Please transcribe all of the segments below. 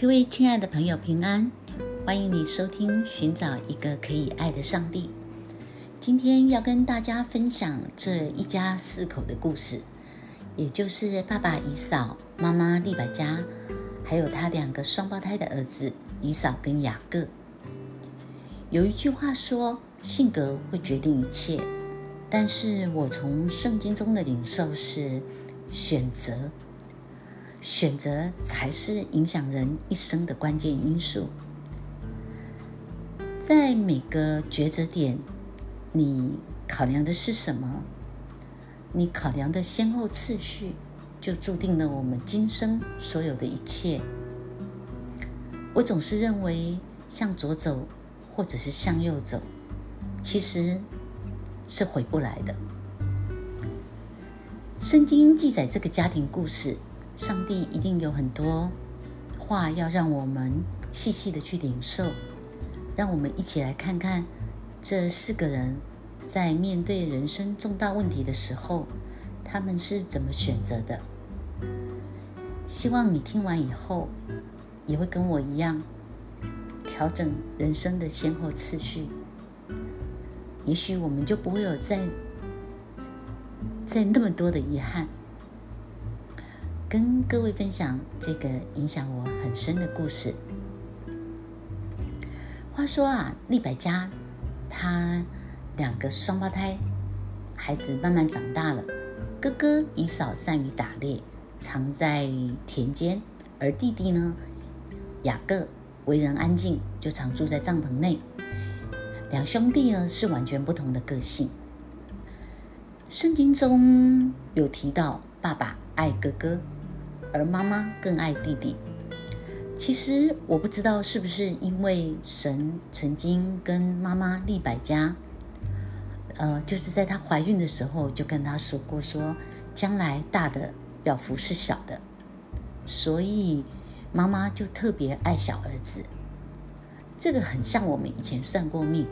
各位亲爱的朋友，平安！欢迎你收听《寻找一个可以爱的上帝》。今天要跟大家分享这一家四口的故事，也就是爸爸以扫、妈妈利百加，还有他两个双胞胎的儿子以扫跟雅各。有一句话说：“性格会决定一切。”但是我从圣经中的领受是选择。选择才是影响人一生的关键因素。在每个抉择点，你考量的是什么？你考量的先后次序，就注定了我们今生所有的一切。我总是认为，向左走，或者是向右走，其实是回不来的。圣经记载这个家庭故事。上帝一定有很多话要让我们细细的去领受，让我们一起来看看这四个人在面对人生重大问题的时候，他们是怎么选择的。希望你听完以后，也会跟我一样调整人生的先后次序，也许我们就不会有再再那么多的遗憾。跟各位分享这个影响我很深的故事。话说啊，利百加他两个双胞胎孩子慢慢长大了，哥哥以扫善于打猎，常在田间；而弟弟呢，雅各为人安静，就常住在帐篷内。两兄弟呢是完全不同的个性。圣经中有提到，爸爸爱哥哥。而妈妈更爱弟弟。其实我不知道是不是因为神曾经跟妈妈利百家，呃，就是在她怀孕的时候就跟她说过，说将来大的要服侍小的，所以妈妈就特别爱小儿子。这个很像我们以前算过命。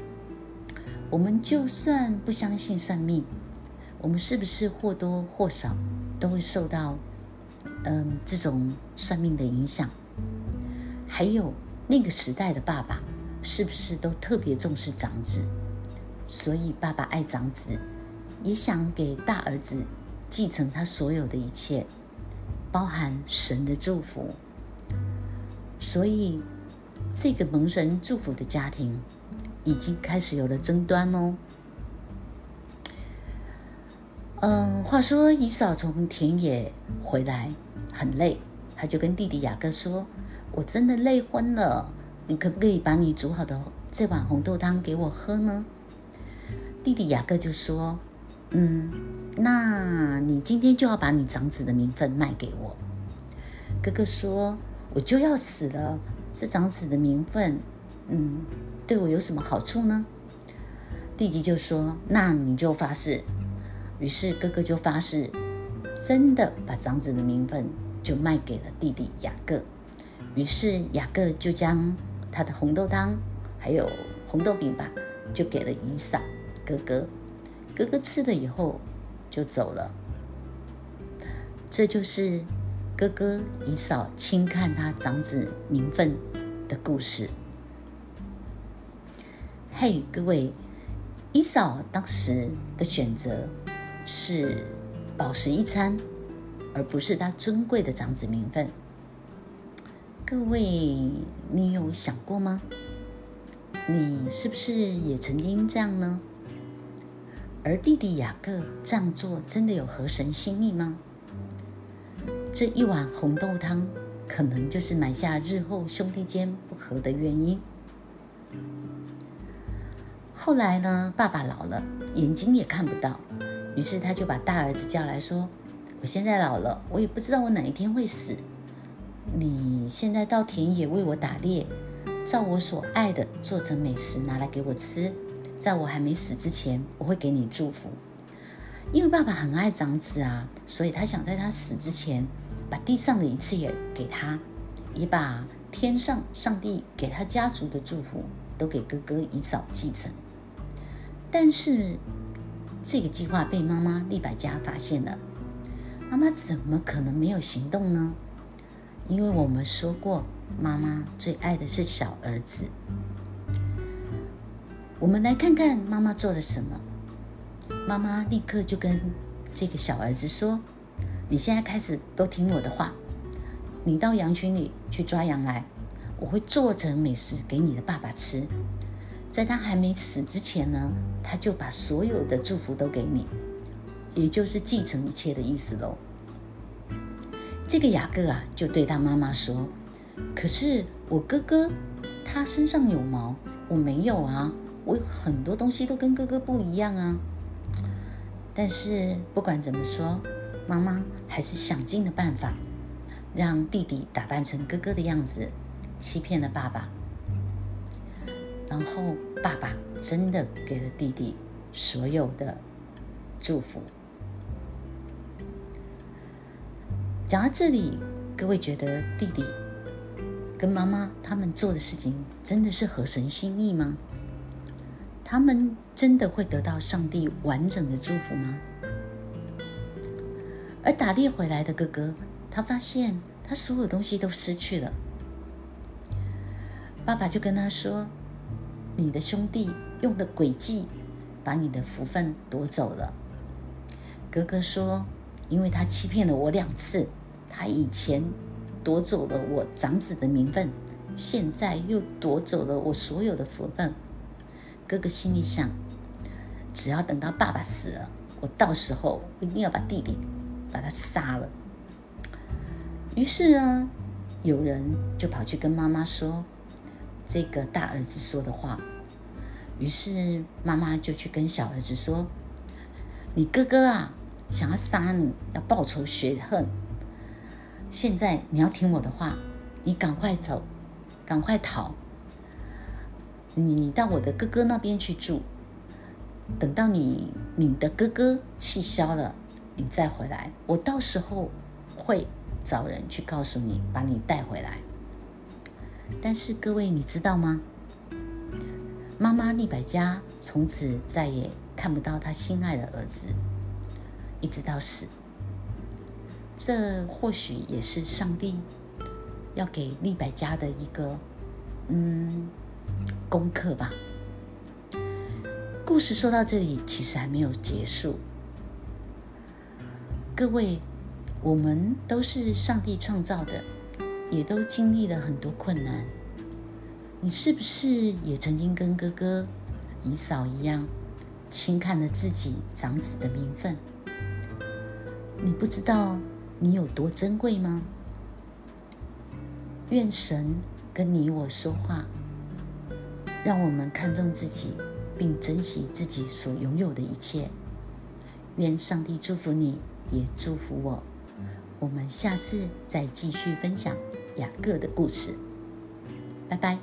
我们就算不相信算命，我们是不是或多或少都会受到？嗯，这种算命的影响，还有那个时代的爸爸，是不是都特别重视长子？所以爸爸爱长子，也想给大儿子继承他所有的一切，包含神的祝福。所以这个蒙神祝福的家庭，已经开始有了争端哦。嗯，话说以扫从田野回来很累，他就跟弟弟雅各说：“我真的累昏了，你可不可以把你煮好的这碗红豆汤给我喝呢？”弟弟雅各就说：“嗯，那你今天就要把你长子的名分卖给我。”哥哥说：“我就要死了，这长子的名分，嗯，对我有什么好处呢？”弟弟就说：“那你就发誓。”于是哥哥就发誓，真的把长子的名分就卖给了弟弟雅各。于是雅各就将他的红豆汤还有红豆饼吧，就给了姨嫂哥哥。哥哥吃了以后就走了。这就是哥哥以嫂轻看他长子名分的故事。嘿，各位，姨嫂当时的选择。是饱食一餐，而不是他尊贵的长子名分。各位，你有想过吗？你是不是也曾经这样呢？而弟弟雅各这样做，真的有合神心意吗？这一碗红豆汤，可能就是埋下日后兄弟间不和的原因。后来呢，爸爸老了，眼睛也看不到。于是他就把大儿子叫来说：“我现在老了，我也不知道我哪一天会死。你现在到田野为我打猎，照我所爱的做成美食拿来给我吃。在我还没死之前，我会给你祝福。因为爸爸很爱长子啊，所以他想在他死之前，把地上的一切也给他，也把天上上帝给他家族的祝福都给哥哥以早继承。但是。”这个计划被妈妈利百加发现了，妈妈怎么可能没有行动呢？因为我们说过，妈妈最爱的是小儿子。我们来看看妈妈做了什么。妈妈立刻就跟这个小儿子说：“你现在开始都听我的话，你到羊群里去抓羊来，我会做成美食给你的爸爸吃。在他还没死之前呢，他就把所有的祝福都给你，也就是继承一切的意思喽。”这个雅各啊，就对他妈妈说：“可是我哥哥他身上有毛，我没有啊。我很多东西都跟哥哥不一样啊。但是不管怎么说，妈妈还是想尽了办法，让弟弟打扮成哥哥的样子，欺骗了爸爸。然后爸爸真的给了弟弟所有的祝福。”讲到这里，各位觉得弟弟跟妈妈他们做的事情真的是合神心意吗？他们真的会得到上帝完整的祝福吗？而打猎回来的哥哥，他发现他所有东西都失去了。爸爸就跟他说：“你的兄弟用的诡计，把你的福分夺走了。”哥哥说：“因为他欺骗了我两次。”他以前夺走了我长子的名分，现在又夺走了我所有的福分。哥哥心里想：只要等到爸爸死了，我到时候一定要把弟弟把他杀了。于是呢，有人就跑去跟妈妈说这个大儿子说的话。于是妈妈就去跟小儿子说：“你哥哥啊，想要杀你，要报仇雪恨。”现在你要听我的话，你赶快走，赶快逃。你到我的哥哥那边去住，等到你你的哥哥气消了，你再回来。我到时候会找人去告诉你，把你带回来。但是各位，你知道吗？妈妈利百加从此再也看不到他心爱的儿子，一直到死。这或许也是上帝要给利百加的一个嗯功课吧。故事说到这里，其实还没有结束。各位，我们都是上帝创造的，也都经历了很多困难。你是不是也曾经跟哥哥姨嫂一样，轻看了自己长子的名分？你不知道。你有多珍贵吗？愿神跟你我说话，让我们看重自己，并珍惜自己所拥有的一切。愿上帝祝福你，也祝福我。我们下次再继续分享两个的故事。拜拜。